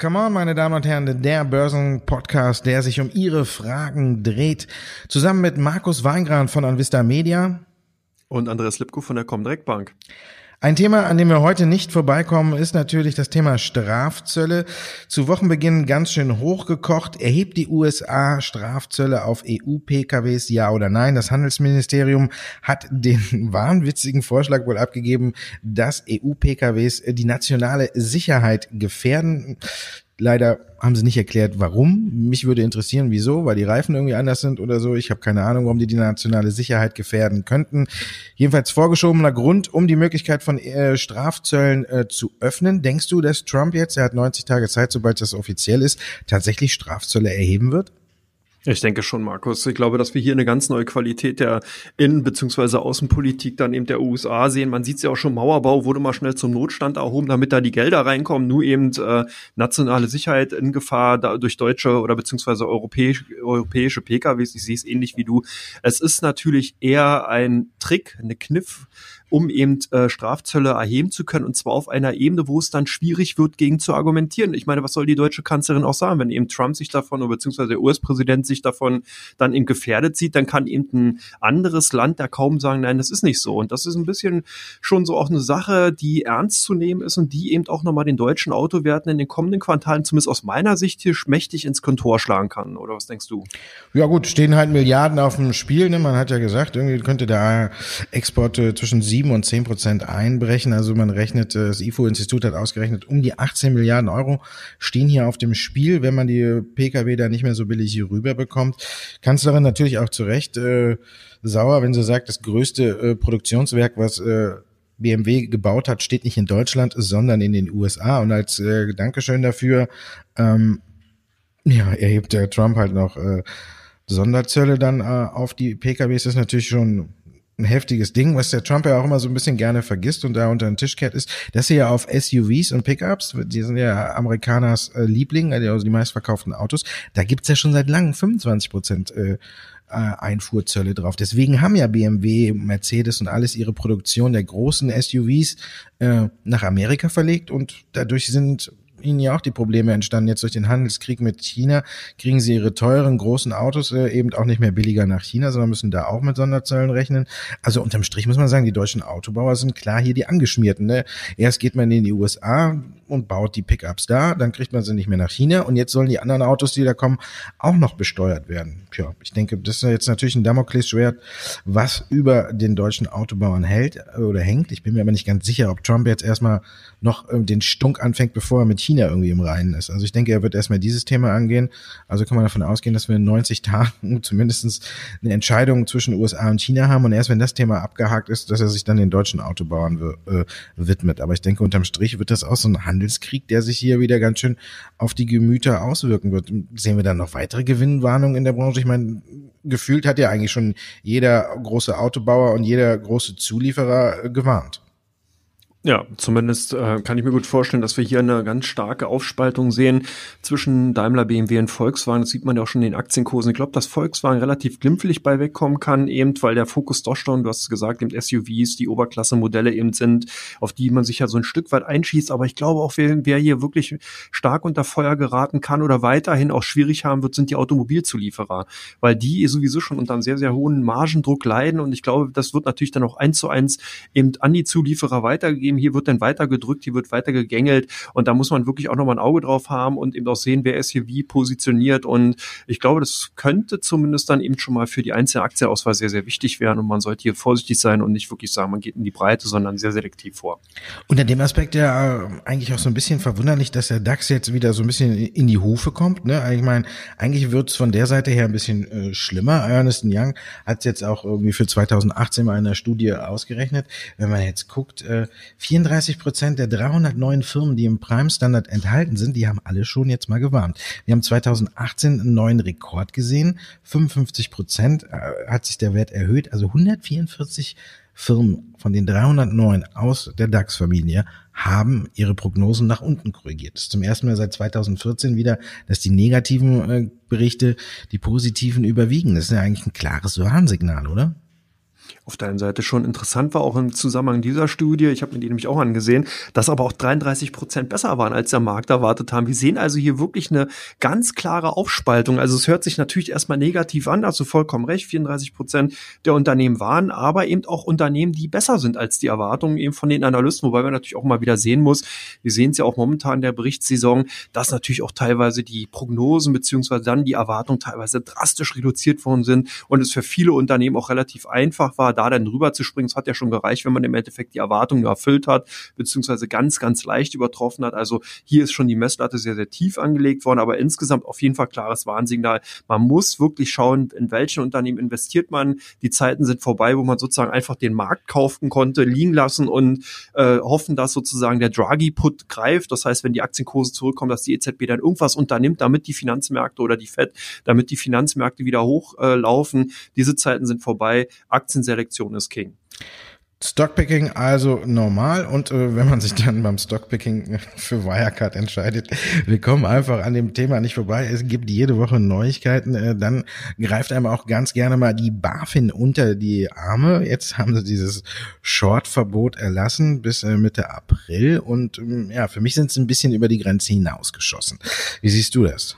Come on, meine Damen und Herren, der Börsenpodcast, der sich um Ihre Fragen dreht. Zusammen mit Markus Weingran von Anvista Media. Und Andreas Lipko von der Comdirect Bank. Ein Thema, an dem wir heute nicht vorbeikommen, ist natürlich das Thema Strafzölle. Zu Wochenbeginn ganz schön hochgekocht. Erhebt die USA Strafzölle auf EU-PKWs, ja oder nein? Das Handelsministerium hat den wahnwitzigen Vorschlag wohl abgegeben, dass EU-PKWs die nationale Sicherheit gefährden. Leider haben sie nicht erklärt, warum. Mich würde interessieren, wieso, weil die Reifen irgendwie anders sind oder so. Ich habe keine Ahnung, warum die die nationale Sicherheit gefährden könnten. Jedenfalls vorgeschobener Grund, um die Möglichkeit von äh, Strafzöllen äh, zu öffnen. Denkst du, dass Trump jetzt, er hat 90 Tage Zeit, sobald das offiziell ist, tatsächlich Strafzölle erheben wird? Ich denke schon, Markus. Ich glaube, dass wir hier eine ganz neue Qualität der Innen- bzw. Außenpolitik dann eben der USA sehen. Man sieht es ja auch schon, Mauerbau wurde mal schnell zum Notstand erhoben, damit da die Gelder reinkommen. Nur eben äh, nationale Sicherheit in Gefahr da, durch deutsche oder beziehungsweise europäisch, europäische PKWs. Ich sehe es ähnlich wie du. Es ist natürlich eher ein Trick, eine Kniff, um eben äh, Strafzölle erheben zu können und zwar auf einer Ebene, wo es dann schwierig wird, gegen zu argumentieren. Ich meine, was soll die deutsche Kanzlerin auch sagen, wenn eben Trump sich davon oder beziehungsweise der US-Präsident sich davon dann eben gefährdet sieht, dann kann eben ein anderes Land da kaum sagen, nein, das ist nicht so. Und das ist ein bisschen schon so auch eine Sache, die ernst zu nehmen ist und die eben auch nochmal den deutschen Autowerten in den kommenden Quartalen, zumindest aus meiner Sicht hier, mächtig ins Kontor schlagen kann. Oder was denkst du? Ja gut, stehen halt Milliarden auf dem Spiel. Ne? Man hat ja gesagt, irgendwie könnte der Export äh, zwischen sieben sieben und zehn Prozent einbrechen. Also man rechnet, äh, das IFO-Institut hat ausgerechnet, um die 18 Milliarden Euro stehen hier auf dem Spiel, wenn man die Pkw da nicht mehr so billig hier rüber bekommt. Kanzlerin natürlich auch zu Recht äh, sauer, wenn sie sagt, das größte äh, Produktionswerk, was äh, BMW gebaut hat, steht nicht in Deutschland, sondern in den USA. Und als äh, Dankeschön dafür, ähm, ja, erhebt der Trump halt noch äh, Sonderzölle dann äh, auf die PKWs. Das ist natürlich schon ein heftiges Ding, was der Trump ja auch immer so ein bisschen gerne vergisst und da unter den Tisch kehrt, ist, dass sie ja auf SUVs und Pickups, die sind ja Amerikaners äh, Liebling, also die meistverkauften Autos, da gibt's ja schon seit langem 25 Prozent äh, äh, Einfuhrzölle drauf. Deswegen haben ja BMW, Mercedes und alles ihre Produktion der großen SUVs äh, nach Amerika verlegt und dadurch sind ihnen ja auch die Probleme entstanden. Jetzt durch den Handelskrieg mit China kriegen sie ihre teuren großen Autos äh, eben auch nicht mehr billiger nach China, sondern müssen da auch mit Sonderzöllen rechnen. Also unterm Strich muss man sagen, die deutschen Autobauer sind klar hier die Angeschmierten. Ne? Erst geht man in die USA, und baut die Pickups da, dann kriegt man sie nicht mehr nach China und jetzt sollen die anderen Autos, die da kommen, auch noch besteuert werden. Tja, ich denke, das ist jetzt natürlich ein Damoklesschwert, was über den deutschen Autobauern hält oder hängt. Ich bin mir aber nicht ganz sicher, ob Trump jetzt erstmal noch ähm, den Stunk anfängt, bevor er mit China irgendwie im Reinen ist. Also ich denke, er wird erstmal dieses Thema angehen. Also kann man davon ausgehen, dass wir in 90 Tagen zumindestens eine Entscheidung zwischen USA und China haben und erst wenn das Thema abgehakt ist, dass er sich dann den deutschen Autobauern äh, widmet. Aber ich denke, unterm Strich wird das auch so ein Handel Handelskrieg, der sich hier wieder ganz schön auf die Gemüter auswirken wird. Sehen wir dann noch weitere Gewinnwarnungen in der Branche? Ich meine, gefühlt hat ja eigentlich schon jeder große Autobauer und jeder große Zulieferer äh, gewarnt. Ja, zumindest äh, kann ich mir gut vorstellen, dass wir hier eine ganz starke Aufspaltung sehen zwischen Daimler, BMW und Volkswagen. Das sieht man ja auch schon in den Aktienkursen. Ich glaube, dass Volkswagen relativ glimpflich bei wegkommen kann, eben weil der Fokus doch schon, du hast es gesagt, eben SUVs, die Oberklasse-Modelle eben sind, auf die man sich ja so ein Stück weit einschießt. Aber ich glaube auch, wer, wer hier wirklich stark unter Feuer geraten kann oder weiterhin auch schwierig haben wird, sind die Automobilzulieferer, weil die sowieso schon unter einem sehr, sehr hohen Margendruck leiden. Und ich glaube, das wird natürlich dann auch eins zu eins eben an die Zulieferer weitergegeben hier wird dann weiter gedrückt, hier wird weiter gegängelt und da muss man wirklich auch nochmal ein Auge drauf haben und eben auch sehen, wer ist hier wie positioniert und ich glaube, das könnte zumindest dann eben schon mal für die einzelne Aktienauswahl sehr, sehr wichtig werden und man sollte hier vorsichtig sein und nicht wirklich sagen, man geht in die Breite, sondern sehr selektiv vor. Unter dem Aspekt ja äh, eigentlich auch so ein bisschen verwunderlich, dass der DAX jetzt wieder so ein bisschen in die Hufe kommt. Ne? Ich meine, eigentlich wird es von der Seite her ein bisschen äh, schlimmer. Ernest Young hat es jetzt auch irgendwie für 2018 mal in einer Studie ausgerechnet. Wenn man jetzt guckt, äh, 34 Prozent der 309 Firmen, die im Prime Standard enthalten sind, die haben alle schon jetzt mal gewarnt. Wir haben 2018 einen neuen Rekord gesehen. 55 Prozent äh, hat sich der Wert erhöht. Also 144 Firmen von den 309 aus der DAX-Familie haben ihre Prognosen nach unten korrigiert. Das ist zum ersten Mal seit 2014 wieder, dass die negativen äh, Berichte die positiven überwiegen. Das ist ja eigentlich ein klares Warnsignal, oder? Auf der einen Seite schon interessant war, auch im Zusammenhang dieser Studie, ich habe mir die nämlich auch angesehen, dass aber auch 33 Prozent besser waren, als der Markt erwartet haben. Wir sehen also hier wirklich eine ganz klare Aufspaltung. Also es hört sich natürlich erstmal negativ an, also vollkommen recht, 34 Prozent der Unternehmen waren, aber eben auch Unternehmen, die besser sind als die Erwartungen eben von den Analysten, wobei man natürlich auch mal wieder sehen muss, wir sehen es ja auch momentan in der Berichtssaison, dass natürlich auch teilweise die Prognosen beziehungsweise dann die Erwartungen teilweise drastisch reduziert worden sind und es für viele Unternehmen auch relativ einfach war, da dann drüber zu springen. Es hat ja schon gereicht, wenn man im Endeffekt die Erwartungen erfüllt hat, beziehungsweise ganz, ganz leicht übertroffen hat. Also hier ist schon die Messlatte sehr, sehr tief angelegt worden, aber insgesamt auf jeden Fall klares Warnsignal. Man muss wirklich schauen, in welchen Unternehmen investiert man. Die Zeiten sind vorbei, wo man sozusagen einfach den Markt kaufen konnte, liegen lassen und äh, hoffen, dass sozusagen der Draghi-Put greift. Das heißt, wenn die Aktienkurse zurückkommen, dass die EZB dann irgendwas unternimmt, damit die Finanzmärkte oder die FED, damit die Finanzmärkte wieder hochlaufen. Äh, Diese Zeiten sind vorbei. Aktienselektion ist King. Stockpicking also normal und äh, wenn man sich dann beim Stockpicking für Wirecard entscheidet, wir kommen einfach an dem Thema nicht vorbei. Es gibt jede Woche Neuigkeiten. Äh, dann greift einem auch ganz gerne mal die BaFin unter die Arme. Jetzt haben sie dieses Short-Verbot erlassen bis äh, Mitte April und ähm, ja, für mich sind sie ein bisschen über die Grenze hinausgeschossen. Wie siehst du das?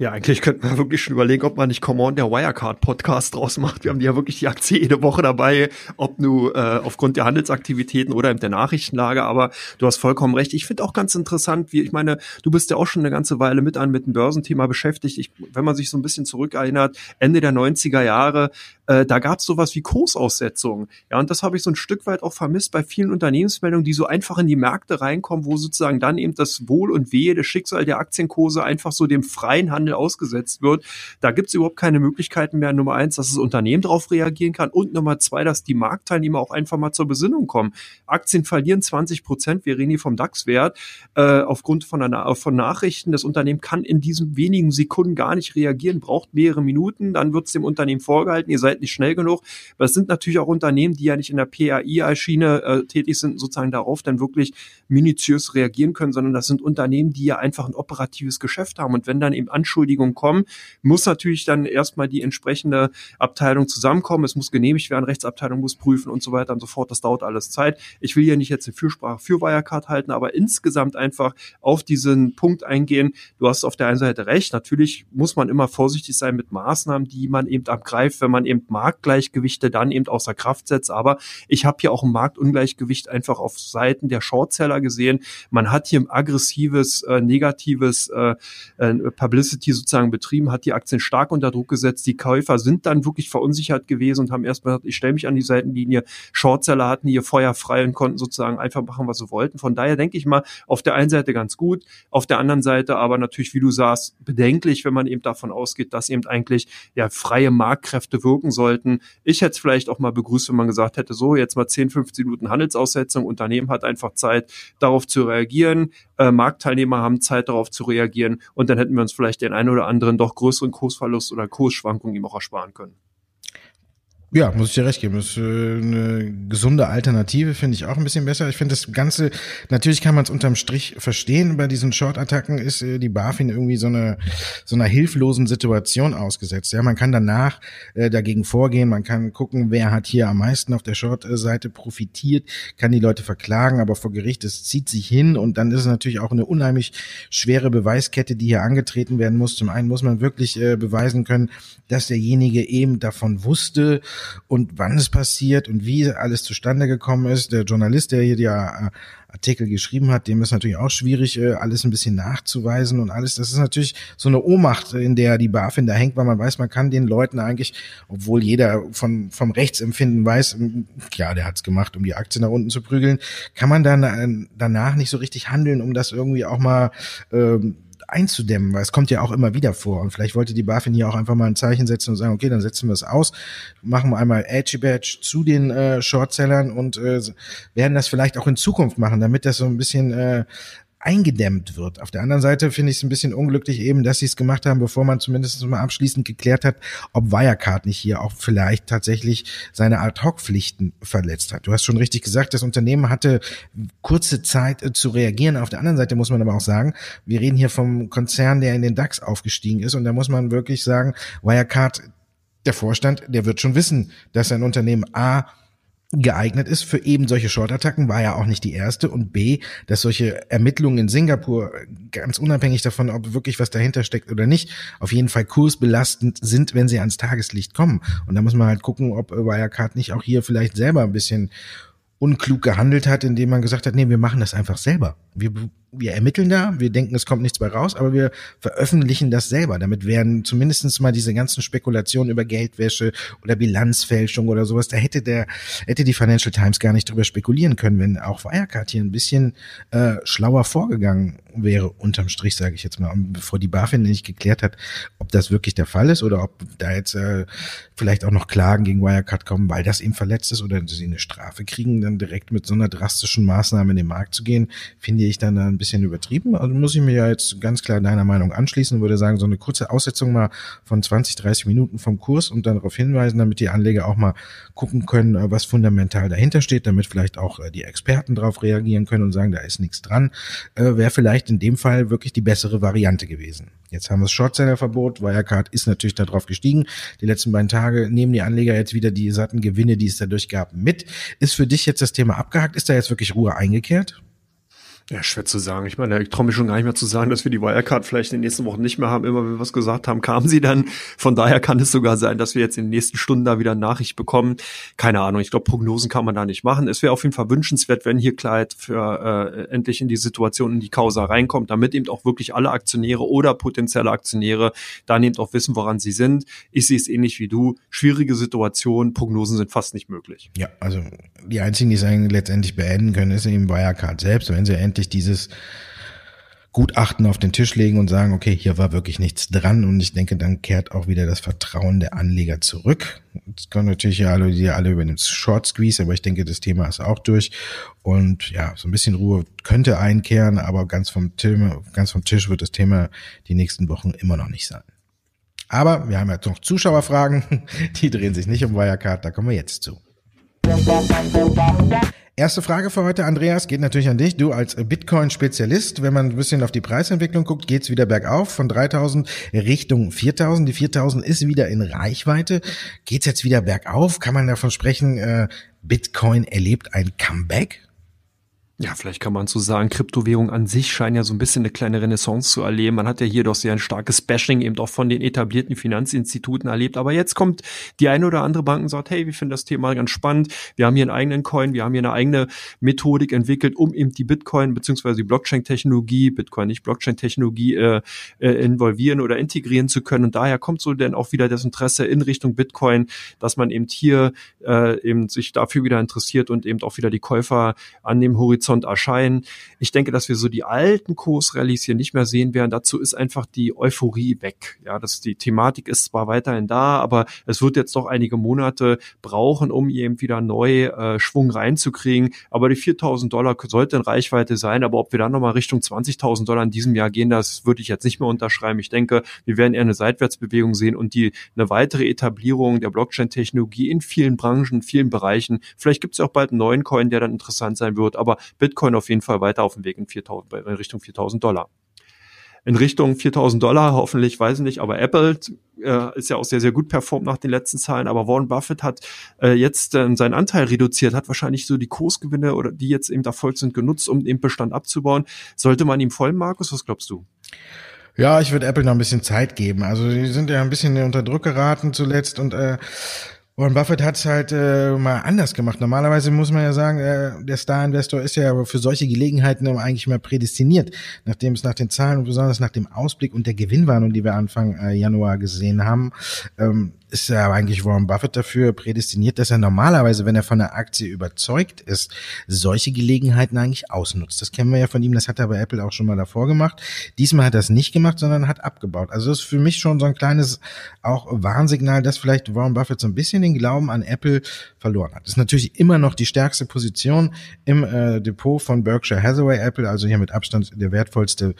Ja, eigentlich könnte man wirklich schon überlegen, ob man nicht Come On der Wirecard Podcast draus macht. Wir haben ja wirklich die Aktie jede Woche dabei, ob nur äh, aufgrund der Handelsaktivitäten oder in der Nachrichtenlage. Aber du hast vollkommen recht. Ich finde auch ganz interessant, wie ich meine, du bist ja auch schon eine ganze Weile mit an mit dem Börsenthema beschäftigt. Ich, wenn man sich so ein bisschen zurückerinnert, Ende der 90er Jahre, äh, da gab es sowas wie Kursaussetzungen. Ja, und das habe ich so ein Stück weit auch vermisst bei vielen Unternehmensmeldungen, die so einfach in die Märkte reinkommen, wo sozusagen dann eben das Wohl und Wehe, das Schicksal der Aktienkurse einfach so dem freien Handel Handel ausgesetzt wird. Da gibt es überhaupt keine Möglichkeiten mehr. Nummer eins, dass das Unternehmen darauf reagieren kann und Nummer zwei, dass die Marktteilnehmer auch einfach mal zur Besinnung kommen. Aktien verlieren 20 Prozent, wir reden hier vom DAX-Wert, äh, aufgrund von, einer, von Nachrichten. Das Unternehmen kann in diesen wenigen Sekunden gar nicht reagieren, braucht mehrere Minuten, dann wird es dem Unternehmen vorgehalten, ihr seid nicht schnell genug. Es sind natürlich auch Unternehmen, die ja nicht in der PAI-Schiene äh, tätig sind, sozusagen darauf dann wirklich minutiös reagieren können, sondern das sind Unternehmen, die ja einfach ein operatives Geschäft haben. Und wenn dann eben Anschuldigungen Anschuldigungen kommen, muss natürlich dann erstmal die entsprechende Abteilung zusammenkommen. Es muss genehmigt werden, Rechtsabteilung muss prüfen und so weiter und so fort. Das dauert alles Zeit. Ich will hier nicht jetzt eine Fürsprache für Wirecard halten, aber insgesamt einfach auf diesen Punkt eingehen. Du hast auf der einen Seite recht. Natürlich muss man immer vorsichtig sein mit Maßnahmen, die man eben abgreift, wenn man eben Marktgleichgewichte dann eben außer Kraft setzt. Aber ich habe hier auch ein Marktungleichgewicht einfach auf Seiten der Shortseller gesehen. Man hat hier ein aggressives, äh, negatives äh, äh Publicity die sozusagen betrieben, hat die Aktien stark unter Druck gesetzt. Die Käufer sind dann wirklich verunsichert gewesen und haben erstmal gesagt, ich stelle mich an die Seitenlinie. Shortseller hatten hier Feuer frei und konnten sozusagen einfach machen, was sie wollten. Von daher denke ich mal, auf der einen Seite ganz gut, auf der anderen Seite aber natürlich, wie du sagst, bedenklich, wenn man eben davon ausgeht, dass eben eigentlich ja freie Marktkräfte wirken sollten. Ich hätte es vielleicht auch mal begrüßt, wenn man gesagt hätte, so jetzt mal 10, 15 Minuten Handelsaussetzung, Unternehmen hat einfach Zeit, darauf zu reagieren, äh, Marktteilnehmer haben Zeit, darauf zu reagieren und dann hätten wir uns vielleicht den einen oder anderen doch größeren Kursverlust oder Kursschwankungen ihm auch ersparen können. Ja, muss ich dir recht geben. Das ist äh, eine gesunde Alternative, finde ich auch ein bisschen besser. Ich finde das Ganze, natürlich kann man es unterm Strich verstehen, bei diesen Short-Attacken ist äh, die BaFin irgendwie so eine so einer hilflosen Situation ausgesetzt. Ja, man kann danach äh, dagegen vorgehen, man kann gucken, wer hat hier am meisten auf der Short-Seite profitiert, kann die Leute verklagen, aber vor Gericht, es zieht sich hin und dann ist es natürlich auch eine unheimlich schwere Beweiskette, die hier angetreten werden muss. Zum einen muss man wirklich äh, beweisen können, dass derjenige eben davon wusste, und wann es passiert und wie alles zustande gekommen ist. Der Journalist, der hier die äh, Artikel geschrieben hat, dem ist natürlich auch schwierig, äh, alles ein bisschen nachzuweisen und alles. Das ist natürlich so eine Ohnmacht, in der die BaFin da hängt, weil man weiß, man kann den Leuten eigentlich, obwohl jeder von, vom Rechtsempfinden weiß, ja, der hat's gemacht, um die Aktie nach unten zu prügeln, kann man dann äh, danach nicht so richtig handeln, um das irgendwie auch mal ähm, einzudämmen, weil es kommt ja auch immer wieder vor. Und vielleicht wollte die BaFin hier auch einfach mal ein Zeichen setzen und sagen, okay, dann setzen wir es aus, machen wir einmal Edgy Badge zu den äh, Shortsellern und äh, werden das vielleicht auch in Zukunft machen, damit das so ein bisschen äh, eingedämmt wird. Auf der anderen Seite finde ich es ein bisschen unglücklich eben, dass sie es gemacht haben, bevor man zumindest mal abschließend geklärt hat, ob Wirecard nicht hier auch vielleicht tatsächlich seine Ad-Hoc-Pflichten verletzt hat. Du hast schon richtig gesagt, das Unternehmen hatte kurze Zeit äh, zu reagieren. Auf der anderen Seite muss man aber auch sagen, wir reden hier vom Konzern, der in den DAX aufgestiegen ist und da muss man wirklich sagen, Wirecard der Vorstand, der wird schon wissen, dass ein Unternehmen A geeignet ist für eben solche Short-Attacken, war ja auch nicht die erste. Und B, dass solche Ermittlungen in Singapur, ganz unabhängig davon, ob wirklich was dahinter steckt oder nicht, auf jeden Fall kursbelastend sind, wenn sie ans Tageslicht kommen. Und da muss man halt gucken, ob Wirecard nicht auch hier vielleicht selber ein bisschen unklug gehandelt hat, indem man gesagt hat, nee, wir machen das einfach selber. Wir wir ermitteln da, wir denken, es kommt nichts bei raus, aber wir veröffentlichen das selber. Damit werden zumindestens mal diese ganzen Spekulationen über Geldwäsche oder Bilanzfälschung oder sowas, da hätte der, hätte die Financial Times gar nicht drüber spekulieren können, wenn auch Wirecard hier ein bisschen äh, schlauer vorgegangen wäre, unterm Strich, sage ich jetzt mal, bevor die BaFin nicht geklärt hat, ob das wirklich der Fall ist oder ob da jetzt äh, vielleicht auch noch Klagen gegen Wirecard kommen, weil das eben verletzt ist oder sie eine Strafe kriegen, dann direkt mit so einer drastischen Maßnahme in den Markt zu gehen, finde ich dann ein bisschen übertrieben. Also muss ich mir ja jetzt ganz klar deiner Meinung anschließen, würde sagen, so eine kurze Aussetzung mal von 20, 30 Minuten vom Kurs und dann darauf hinweisen, damit die Anleger auch mal gucken können, äh, was fundamental dahinter steht, damit vielleicht auch äh, die Experten darauf reagieren können und sagen, da ist nichts dran, äh, wäre vielleicht in dem Fall wirklich die bessere Variante gewesen. Jetzt haben wir das Shortseller-Verbot. Wirecard ist natürlich darauf gestiegen. Die letzten beiden Tage nehmen die Anleger jetzt wieder die satten Gewinne, die es dadurch gab, mit. Ist für dich jetzt das Thema abgehakt? Ist da jetzt wirklich Ruhe eingekehrt? Ja, schwer zu sagen. Ich meine, ich traue mich schon gar nicht mehr zu sagen, dass wir die Wirecard vielleicht in den nächsten Wochen nicht mehr haben. Immer wenn wir was gesagt haben, kamen sie dann. Von daher kann es sogar sein, dass wir jetzt in den nächsten Stunden da wieder Nachricht bekommen. Keine Ahnung. Ich glaube, Prognosen kann man da nicht machen. Es wäre auf jeden Fall wünschenswert, wenn hier Klarheit für äh, endlich in die Situation, in die Causa reinkommt, damit eben auch wirklich alle Aktionäre oder potenzielle Aktionäre dann eben auch wissen, woran sie sind. Ich sehe es ähnlich wie du. Schwierige Situation. Prognosen sind fast nicht möglich. Ja, also die einzigen, die es eigentlich letztendlich beenden können, ist eben Wirecard selbst. Wenn sie endlich endlich dieses Gutachten auf den Tisch legen und sagen, okay, hier war wirklich nichts dran und ich denke, dann kehrt auch wieder das Vertrauen der Anleger zurück. Es kommen natürlich ja alle, die alle über den Short Squeeze, aber ich denke, das Thema ist auch durch und ja, so ein bisschen Ruhe könnte einkehren, aber ganz vom, Thema, ganz vom Tisch wird das Thema die nächsten Wochen immer noch nicht sein. Aber wir haben jetzt noch Zuschauerfragen, die drehen sich nicht um Wirecard, da kommen wir jetzt zu. Erste Frage für heute, Andreas, geht natürlich an dich. Du als Bitcoin-Spezialist, wenn man ein bisschen auf die Preisentwicklung guckt, geht's wieder bergauf von 3000 Richtung 4000. Die 4000 ist wieder in Reichweite. Geht's jetzt wieder bergauf? Kann man davon sprechen, äh, Bitcoin erlebt ein Comeback? Ja, vielleicht kann man so sagen, Kryptowährungen an sich scheinen ja so ein bisschen eine kleine Renaissance zu erleben. Man hat ja hier doch sehr ein starkes Bashing eben auch von den etablierten Finanzinstituten erlebt. Aber jetzt kommt die eine oder andere Bank und sagt, hey, wir finden das Thema ganz spannend. Wir haben hier einen eigenen Coin, wir haben hier eine eigene Methodik entwickelt, um eben die Bitcoin beziehungsweise die Blockchain-Technologie, Bitcoin nicht Blockchain-Technologie äh, äh, involvieren oder integrieren zu können. Und daher kommt so denn auch wieder das Interesse in Richtung Bitcoin, dass man eben hier äh, eben sich dafür wieder interessiert und eben auch wieder die Käufer an dem Horizont Horizont erscheinen. Ich denke, dass wir so die alten Kursrallies hier nicht mehr sehen werden. Dazu ist einfach die Euphorie weg. Ja, das, die Thematik ist zwar weiterhin da, aber es wird jetzt doch einige Monate brauchen, um eben wieder neu äh, Schwung reinzukriegen. Aber die 4000 Dollar sollten in Reichweite sein. Aber ob wir dann nochmal Richtung 20.000 Dollar in diesem Jahr gehen, das würde ich jetzt nicht mehr unterschreiben. Ich denke, wir werden eher eine Seitwärtsbewegung sehen und die eine weitere Etablierung der Blockchain-Technologie in vielen Branchen, in vielen Bereichen. Vielleicht gibt es ja auch bald einen neuen Coin, der dann interessant sein wird. Aber Bitcoin auf jeden Fall weiter auf dem Weg in, 4000, in Richtung 4000 Dollar. In Richtung 4000 Dollar, hoffentlich, weiß ich nicht, aber Apple äh, ist ja auch sehr, sehr gut performt nach den letzten Zahlen, aber Warren Buffett hat äh, jetzt äh, seinen Anteil reduziert, hat wahrscheinlich so die Kursgewinne oder die jetzt eben erfolgt sind, genutzt, um den Bestand abzubauen. Sollte man ihm folgen, Markus? Was glaubst du? Ja, ich würde Apple noch ein bisschen Zeit geben. Also die sind ja ein bisschen unter Druck geraten zuletzt und äh, Warren Buffett hat es halt äh, mal anders gemacht. Normalerweise muss man ja sagen, äh, der Star-Investor ist ja für solche Gelegenheiten eigentlich mal prädestiniert, nachdem es nach den Zahlen und besonders nach dem Ausblick und der Gewinnwarnung, die wir Anfang äh, Januar gesehen haben, ähm, ist ja eigentlich Warren Buffett dafür prädestiniert, dass er normalerweise, wenn er von der Aktie überzeugt ist, solche Gelegenheiten eigentlich ausnutzt. Das kennen wir ja von ihm, das hat er bei Apple auch schon mal davor gemacht. Diesmal hat er es nicht gemacht, sondern hat abgebaut. Also das ist für mich schon so ein kleines auch Warnsignal, dass vielleicht Warren Buffett so ein bisschen den Glauben an Apple verloren hat. Das ist natürlich immer noch die stärkste Position im äh, Depot von Berkshire Hathaway Apple, also hier mit Abstand der wertvollste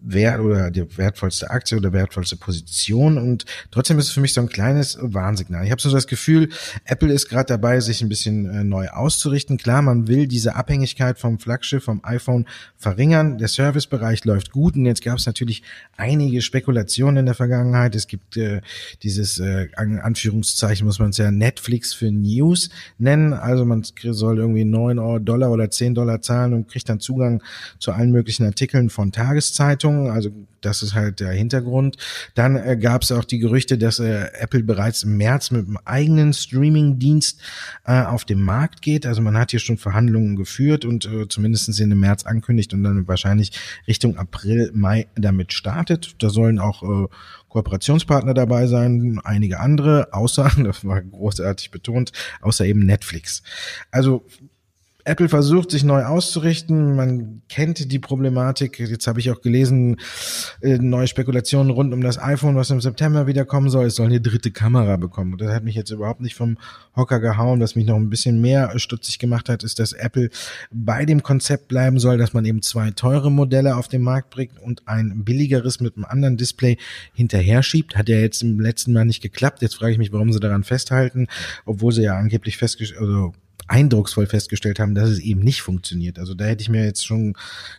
wert oder die wertvollste Aktie oder wertvollste Position und trotzdem ist es für mich so ein kleines Warnsignal. Ich habe so das Gefühl, Apple ist gerade dabei, sich ein bisschen äh, neu auszurichten. Klar, man will diese Abhängigkeit vom Flaggschiff, vom iPhone verringern. Der Servicebereich läuft gut und jetzt gab es natürlich einige Spekulationen in der Vergangenheit. Es gibt äh, dieses äh, Anführungszeichen, muss man es ja Netflix für News nennen. Also man soll irgendwie neun Dollar oder zehn Dollar zahlen und kriegt dann Zugang zu allen möglichen Artikeln von Tageszeitungen. Bewertungen. Also das ist halt der Hintergrund. Dann äh, gab es auch die Gerüchte, dass äh, Apple bereits im März mit einem eigenen Streaming-Dienst äh, auf den Markt geht. Also man hat hier schon Verhandlungen geführt und äh, zumindest in dem März ankündigt und dann wahrscheinlich Richtung April, Mai damit startet. Da sollen auch äh, Kooperationspartner dabei sein, einige andere, außer, das war großartig betont, außer eben Netflix. Also Apple versucht sich neu auszurichten. Man kennt die Problematik. Jetzt habe ich auch gelesen, äh, neue Spekulationen rund um das iPhone, was im September wieder kommen soll. Es soll eine dritte Kamera bekommen. Und das hat mich jetzt überhaupt nicht vom Hocker gehauen. Was mich noch ein bisschen mehr stutzig gemacht hat, ist, dass Apple bei dem Konzept bleiben soll, dass man eben zwei teure Modelle auf den Markt bringt und ein billigeres mit einem anderen Display hinterher schiebt. Hat ja jetzt im letzten Mal nicht geklappt. Jetzt frage ich mich, warum sie daran festhalten, obwohl sie ja angeblich festgestellt, also eindrucksvoll festgestellt haben, dass es eben nicht funktioniert. Also da hätte ich mir jetzt schon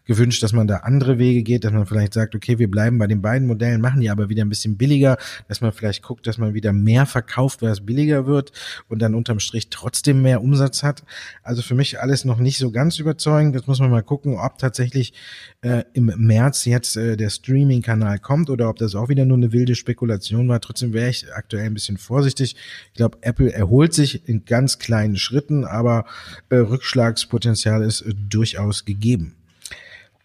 gewünscht, dass man da andere Wege geht, dass man vielleicht sagt, okay, wir bleiben bei den beiden Modellen, machen die aber wieder ein bisschen billiger, dass man vielleicht guckt, dass man wieder mehr verkauft, weil es billiger wird und dann unterm Strich trotzdem mehr Umsatz hat. Also für mich alles noch nicht so ganz überzeugend. Jetzt muss man mal gucken, ob tatsächlich äh, im März jetzt äh, der Streaming-Kanal kommt oder ob das auch wieder nur eine wilde Spekulation war. Trotzdem wäre ich aktuell ein bisschen vorsichtig. Ich glaube, Apple erholt sich in ganz kleinen Schritten, aber äh, Rückschlagspotenzial ist äh, durchaus gegeben.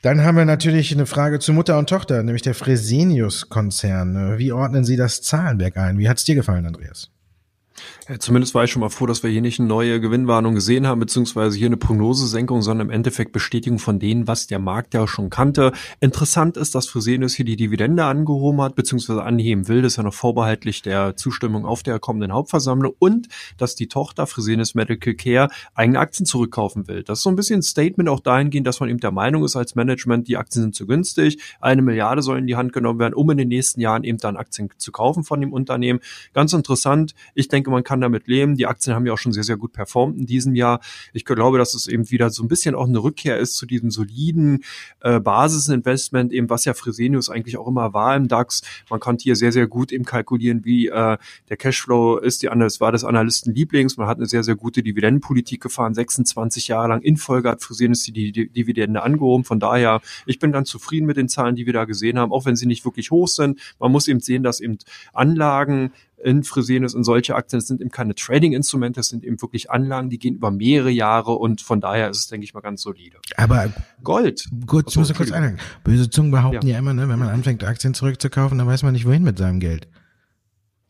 Dann haben wir natürlich eine Frage zu Mutter und Tochter, nämlich der Fresenius-Konzern. Wie ordnen Sie das Zahlenwerk ein? Wie hat es dir gefallen, Andreas? Ja, zumindest war ich schon mal froh, dass wir hier nicht eine neue Gewinnwarnung gesehen haben, beziehungsweise hier eine Prognosesenkung, sondern im Endeffekt Bestätigung von denen, was der Markt ja schon kannte. Interessant ist, dass Fresenius hier die Dividende angehoben hat, beziehungsweise anheben will. Das ist ja noch vorbehaltlich der Zustimmung auf der kommenden Hauptversammlung und dass die Tochter Fresenius Medical Care eigene Aktien zurückkaufen will. Das ist so ein bisschen ein Statement auch dahingehend, dass man eben der Meinung ist als Management, die Aktien sind zu günstig. Eine Milliarde soll in die Hand genommen werden, um in den nächsten Jahren eben dann Aktien zu kaufen von dem Unternehmen. Ganz interessant. Ich denke, man kann damit leben. Die Aktien haben ja auch schon sehr, sehr gut performt in diesem Jahr. Ich glaube, dass es eben wieder so ein bisschen auch eine Rückkehr ist zu diesem soliden äh, Basisinvestment, eben was ja Fresenius eigentlich auch immer war im DAX. Man konnte hier sehr, sehr gut eben kalkulieren, wie äh, der Cashflow ist. Die das war das Analysten Lieblings. Man hat eine sehr, sehr gute Dividendenpolitik gefahren. 26 Jahre lang in Folge hat Fresenius die, die Dividende angehoben. Von daher, ich bin ganz zufrieden mit den Zahlen, die wir da gesehen haben, auch wenn sie nicht wirklich hoch sind. Man muss eben sehen, dass eben Anlagen in Fresenius und solche Aktien, das sind eben keine Trading-Instrumente, das sind eben wirklich Anlagen, die gehen über mehrere Jahre und von daher ist es, denke ich mal, ganz solide. Aber Gold. Gut, ich muss kurz einhaken. Böse Zungen behaupten ja. ja immer, ne, wenn man anfängt, Aktien zurückzukaufen, dann weiß man nicht, wohin mit seinem Geld.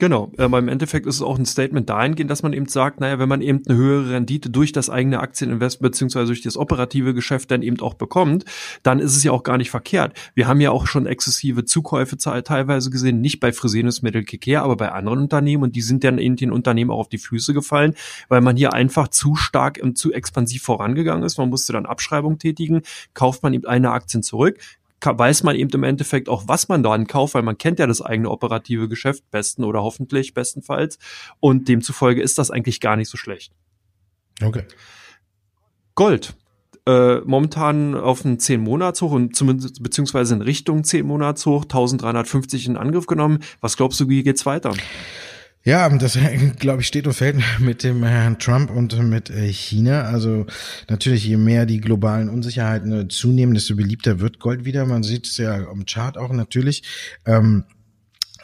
Genau, aber im Endeffekt ist es auch ein Statement dahingehend, dass man eben sagt, naja, wenn man eben eine höhere Rendite durch das eigene Aktieninvestment beziehungsweise durch das operative Geschäft dann eben auch bekommt, dann ist es ja auch gar nicht verkehrt. Wir haben ja auch schon exzessive Zukäufe teilweise gesehen, nicht bei Fresenius Medical Care, aber bei anderen Unternehmen und die sind dann in den Unternehmen auch auf die Füße gefallen, weil man hier einfach zu stark und zu expansiv vorangegangen ist. Man musste dann Abschreibung tätigen, kauft man eben eine Aktien zurück, weiß man eben im Endeffekt auch, was man dann kauft, weil man kennt ja das eigene operative Geschäft besten oder hoffentlich bestenfalls. Und demzufolge ist das eigentlich gar nicht so schlecht. Okay. Gold. Äh, momentan auf einen 10 Monats hoch und zumindest beziehungsweise in Richtung 10 Monats hoch, 1350 in Angriff genommen. Was glaubst du, wie geht's weiter? Ja, das glaube ich steht und fällt mit dem Herrn Trump und mit äh, China. Also natürlich, je mehr die globalen Unsicherheiten äh, zunehmen, desto beliebter wird Gold wieder. Man sieht es ja am Chart auch natürlich. Ähm,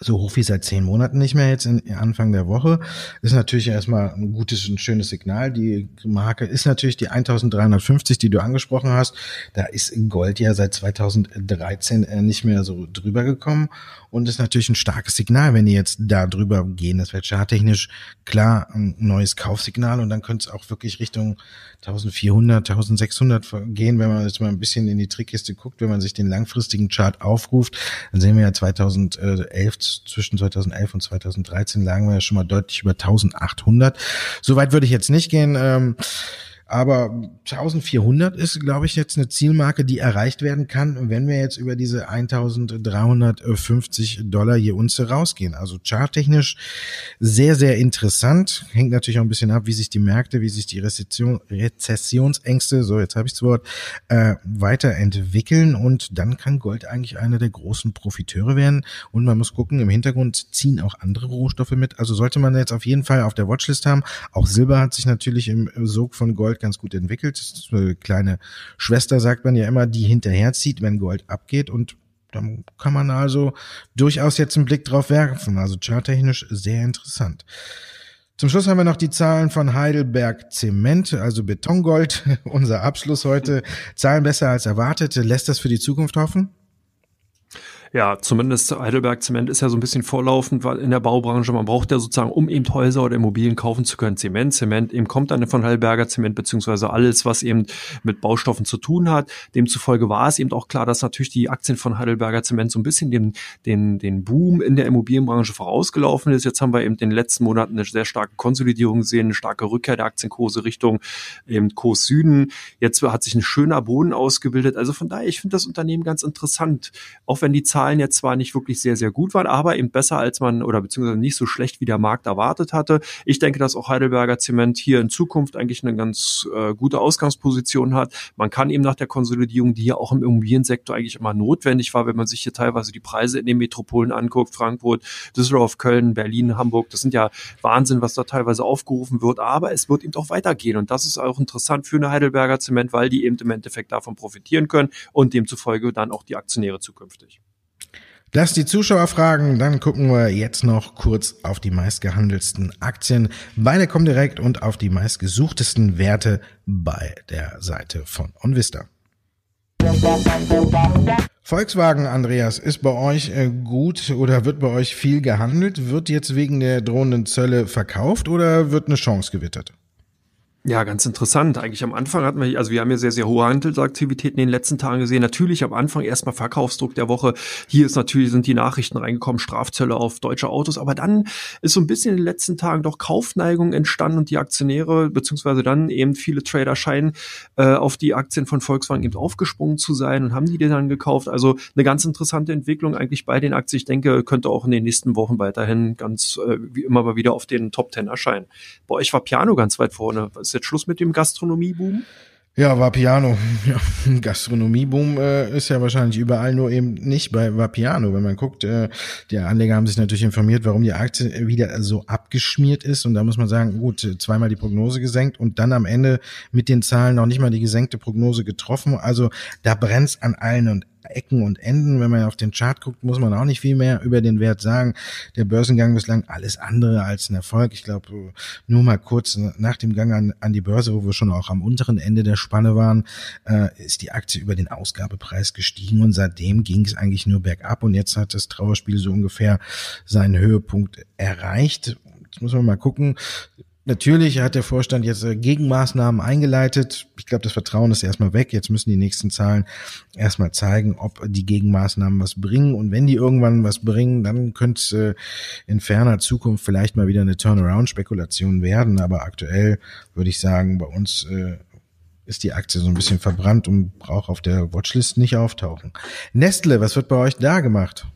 so hoch wie seit zehn Monaten nicht mehr jetzt in Anfang der Woche. Ist natürlich erstmal ein gutes und schönes Signal. Die Marke ist natürlich die 1350, die du angesprochen hast. Da ist Gold ja seit 2013 äh, nicht mehr so drüber gekommen und ist natürlich ein starkes Signal, wenn die jetzt da drüber gehen. Das wäre charttechnisch klar ein neues Kaufsignal und dann könnte es auch wirklich Richtung 1400, 1600 gehen, wenn man jetzt mal ein bisschen in die Trickkiste guckt, wenn man sich den langfristigen Chart aufruft, dann sehen wir ja 2011, zwischen 2011 und 2013 lagen wir ja schon mal deutlich über 1800. Soweit würde ich jetzt nicht gehen. Ähm, Aber 1400 ist, glaube ich, jetzt eine Zielmarke, die erreicht werden kann, wenn wir jetzt über diese 1350 Dollar je Unze rausgehen. Also charttechnisch sehr, sehr interessant. Hängt natürlich auch ein bisschen ab, wie sich die Märkte, wie sich die Rezession, Rezessionsängste, so jetzt habe ich das Wort, äh, weiterentwickeln und dann kann Gold eigentlich einer der großen Profiteure werden. Und man muss gucken, im Hintergrund ziehen auch andere Rohstoffe mit. Also sollte man jetzt auf jeden Fall auf der Watchlist haben. Auch Silber hat sich natürlich im Sog von Gold ganz gut entwickelt. Das ist eine kleine Schwester, sagt man ja immer, die hinterherzieht, wenn Gold abgeht und dann kann man also durchaus jetzt einen Blick drauf werfen. Also charttechnisch sehr interessant. Zum Schluss haben wir noch die Zahlen von Heidelberg Zement, also Betongold. Unser Abschluss heute. Zahlen besser als erwartet. Lässt das für die Zukunft hoffen? Ja, zumindest Heidelberg Zement ist ja so ein bisschen vorlaufend weil in der Baubranche. Man braucht ja sozusagen, um eben Häuser oder Immobilien kaufen zu können, Zement. Zement eben kommt dann von Heidelberger Zement, beziehungsweise alles, was eben mit Baustoffen zu tun hat. Demzufolge war es eben auch klar, dass natürlich die Aktien von Heidelberger Zement so ein bisschen den, den, den Boom in der Immobilienbranche vorausgelaufen ist. Jetzt haben wir eben in den letzten Monaten eine sehr starke Konsolidierung gesehen, eine starke Rückkehr der Aktienkurse Richtung eben Kurs Süden. Jetzt hat sich ein schöner Boden ausgebildet. Also von daher, ich finde das Unternehmen ganz interessant. Auch wenn die Zahlen Zahlen jetzt zwar nicht wirklich sehr, sehr gut waren, aber eben besser als man oder beziehungsweise nicht so schlecht wie der Markt erwartet hatte. Ich denke, dass auch Heidelberger Zement hier in Zukunft eigentlich eine ganz äh, gute Ausgangsposition hat. Man kann eben nach der Konsolidierung, die ja auch im Immobiliensektor eigentlich immer notwendig war, wenn man sich hier teilweise die Preise in den Metropolen anguckt, Frankfurt, Düsseldorf, Köln, Berlin, Hamburg, das sind ja Wahnsinn, was da teilweise aufgerufen wird, aber es wird eben auch weitergehen und das ist auch interessant für eine Heidelberger Zement, weil die eben im Endeffekt davon profitieren können und demzufolge dann auch die Aktionäre zukünftig. Das die Zuschauer fragen, dann gucken wir jetzt noch kurz auf die meistgehandelsten Aktien bei der Comdirect und auf die meistgesuchtesten Werte bei der Seite von OnVista. Volkswagen, Andreas, ist bei euch äh, gut oder wird bei euch viel gehandelt? Wird jetzt wegen der drohenden Zölle verkauft oder wird eine Chance gewittert? Ja, ganz interessant. Eigentlich am Anfang hatten wir, also wir haben ja sehr, sehr hohe Handelsaktivitäten in den letzten Tagen gesehen. Natürlich am Anfang erstmal Verkaufsdruck der Woche. Hier ist natürlich, sind die Nachrichten reingekommen, Strafzölle auf deutsche Autos. Aber dann ist so ein bisschen in den letzten Tagen doch Kaufneigung entstanden und die Aktionäre, beziehungsweise dann eben viele Trader scheinen äh, auf die Aktien von Volkswagen eben aufgesprungen zu sein und haben die dann gekauft. Also eine ganz interessante Entwicklung eigentlich bei den Aktien. Ich denke, könnte auch in den nächsten Wochen weiterhin ganz äh, wie immer mal wieder auf den Top Ten erscheinen. Bei euch war Piano ganz weit vorne ist jetzt Schluss mit dem Gastronomieboom? Ja, Vapiano. Ja, Gastronomieboom äh, ist ja wahrscheinlich überall, nur eben nicht bei Vapiano. Wenn man guckt, äh, die Anleger haben sich natürlich informiert, warum die Aktie wieder so abgeschmiert ist. Und da muss man sagen, gut, zweimal die Prognose gesenkt und dann am Ende mit den Zahlen noch nicht mal die gesenkte Prognose getroffen. Also da brennt's an allen und Ecken und Enden. Wenn man auf den Chart guckt, muss man auch nicht viel mehr über den Wert sagen. Der Börsengang bislang alles andere als ein Erfolg. Ich glaube, nur mal kurz nach dem Gang an, an die Börse, wo wir schon auch am unteren Ende der Spanne waren, äh, ist die Aktie über den Ausgabepreis gestiegen und seitdem ging es eigentlich nur bergab und jetzt hat das Trauerspiel so ungefähr seinen Höhepunkt erreicht. Jetzt muss man mal gucken. Natürlich hat der Vorstand jetzt äh, Gegenmaßnahmen eingeleitet. Ich glaube, das Vertrauen ist erstmal weg. Jetzt müssen die nächsten Zahlen erstmal zeigen, ob die Gegenmaßnahmen was bringen. Und wenn die irgendwann was bringen, dann könnte es äh, in ferner Zukunft vielleicht mal wieder eine Turnaround-Spekulation werden. Aber aktuell würde ich sagen, bei uns äh, ist die Aktie so ein bisschen verbrannt und braucht auf der Watchlist nicht auftauchen. Nestle, was wird bei euch da gemacht?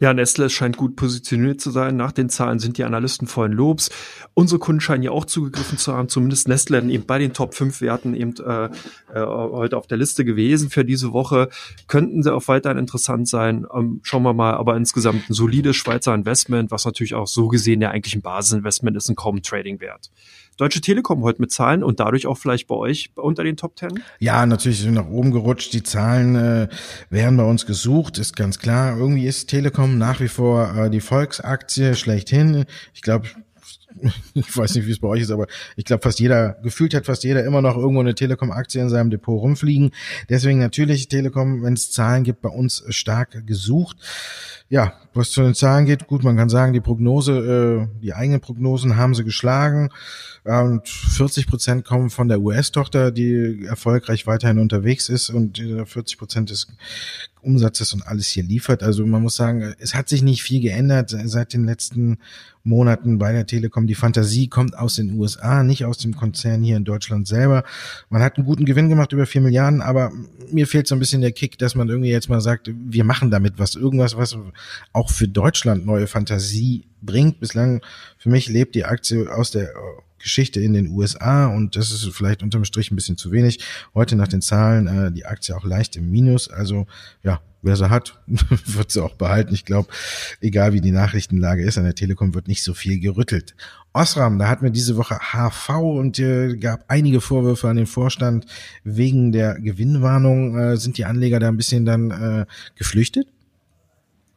Ja, Nestle scheint gut positioniert zu sein. Nach den Zahlen sind die Analysten vollen Lobs. Unsere Kunden scheinen ja auch zugegriffen zu haben, zumindest Nestle eben bei den Top 5 Werten eben äh, äh, heute auf der Liste gewesen für diese Woche. Könnten sie auch weiterhin interessant sein. Ähm, schauen wir mal, aber insgesamt ein solides Schweizer Investment, was natürlich auch so gesehen ja eigentlich ein Basisinvestment ist, ein kaum Trading-Wert. Deutsche Telekom heute mit Zahlen und dadurch auch vielleicht bei euch unter den Top Ten? Ja, natürlich sind nach oben gerutscht. Die Zahlen äh, werden bei uns gesucht, ist ganz klar. Irgendwie ist Telekom nach wie vor äh, die Volksaktie schlechthin. Ich glaube, ich weiß nicht, wie es bei euch ist, aber ich glaube, fast jeder, gefühlt hat fast jeder immer noch irgendwo eine Telekom-Aktie in seinem Depot rumfliegen. Deswegen natürlich Telekom, wenn es Zahlen gibt, bei uns stark gesucht. Ja, was zu den Zahlen geht, gut, man kann sagen, die Prognose, äh, die eigenen Prognosen haben sie geschlagen. Und 40 Prozent kommen von der US-Tochter, die erfolgreich weiterhin unterwegs ist und 40 Prozent ist Umsatzes und alles hier liefert. Also man muss sagen, es hat sich nicht viel geändert seit den letzten Monaten bei der Telekom. Die Fantasie kommt aus den USA, nicht aus dem Konzern hier in Deutschland selber. Man hat einen guten Gewinn gemacht über vier Milliarden, aber mir fehlt so ein bisschen der Kick, dass man irgendwie jetzt mal sagt, wir machen damit was, irgendwas, was auch für Deutschland neue Fantasie bringt. Bislang für mich lebt die Aktie aus der Geschichte in den USA und das ist vielleicht unterm Strich ein bisschen zu wenig. Heute nach den Zahlen äh, die Aktie auch leicht im Minus. Also ja, wer sie hat, wird sie auch behalten. Ich glaube, egal wie die Nachrichtenlage ist, an der Telekom wird nicht so viel gerüttelt. Osram, da hatten wir diese Woche HV und äh, gab einige Vorwürfe an den Vorstand wegen der Gewinnwarnung. Äh, sind die Anleger da ein bisschen dann äh, geflüchtet?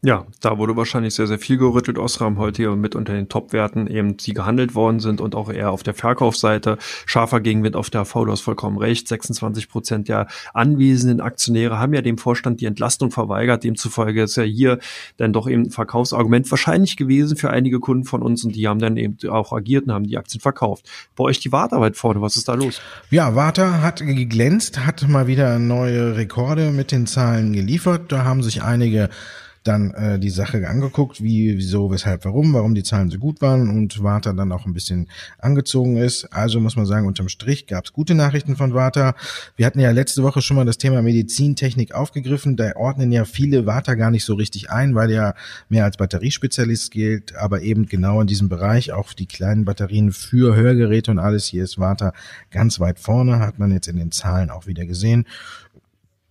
Ja, da wurde wahrscheinlich sehr, sehr viel gerüttelt. Osram heute hier mit unter den Top-Werten eben die gehandelt worden sind und auch eher auf der Verkaufsseite. Scharfer Gegenwind auf der AV, du hast vollkommen recht. 26 Prozent der anwesenden Aktionäre haben ja dem Vorstand die Entlastung verweigert. Demzufolge ist ja hier dann doch eben ein Verkaufsargument wahrscheinlich gewesen für einige Kunden von uns und die haben dann eben auch agiert und haben die Aktien verkauft. Bei euch die Warta weit vorne, was ist da los? Ja, Warta hat geglänzt, hat mal wieder neue Rekorde mit den Zahlen geliefert. Da haben sich einige dann äh, die Sache angeguckt, wie, wieso, weshalb, warum, warum die Zahlen so gut waren und Warta dann auch ein bisschen angezogen ist. Also muss man sagen, unterm Strich gab es gute Nachrichten von Warta. Wir hatten ja letzte Woche schon mal das Thema Medizintechnik aufgegriffen. Da ordnen ja viele Warta gar nicht so richtig ein, weil ja mehr als Batteriespezialist gilt, aber eben genau in diesem Bereich auch die kleinen Batterien für Hörgeräte und alles. Hier ist Warta ganz weit vorne, hat man jetzt in den Zahlen auch wieder gesehen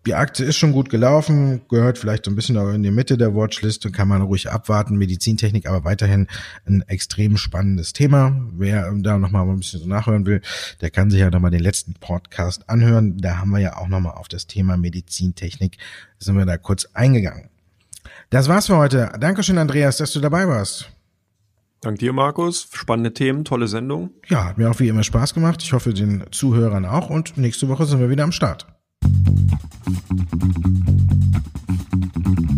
die Aktie ist schon gut gelaufen, gehört vielleicht so ein bisschen in die Mitte der Watchlist, kann man ruhig abwarten. Medizintechnik aber weiterhin ein extrem spannendes Thema. Wer da nochmal ein bisschen so nachhören will, der kann sich ja nochmal den letzten Podcast anhören. Da haben wir ja auch nochmal auf das Thema Medizintechnik, sind wir da kurz eingegangen. Das war's für heute. Dankeschön, Andreas, dass du dabei warst. Dank dir, Markus. Spannende Themen, tolle Sendung. Ja, hat mir auch wie immer Spaß gemacht. Ich hoffe, den Zuhörern auch. Und nächste Woche sind wir wieder am Start. フフフフフ。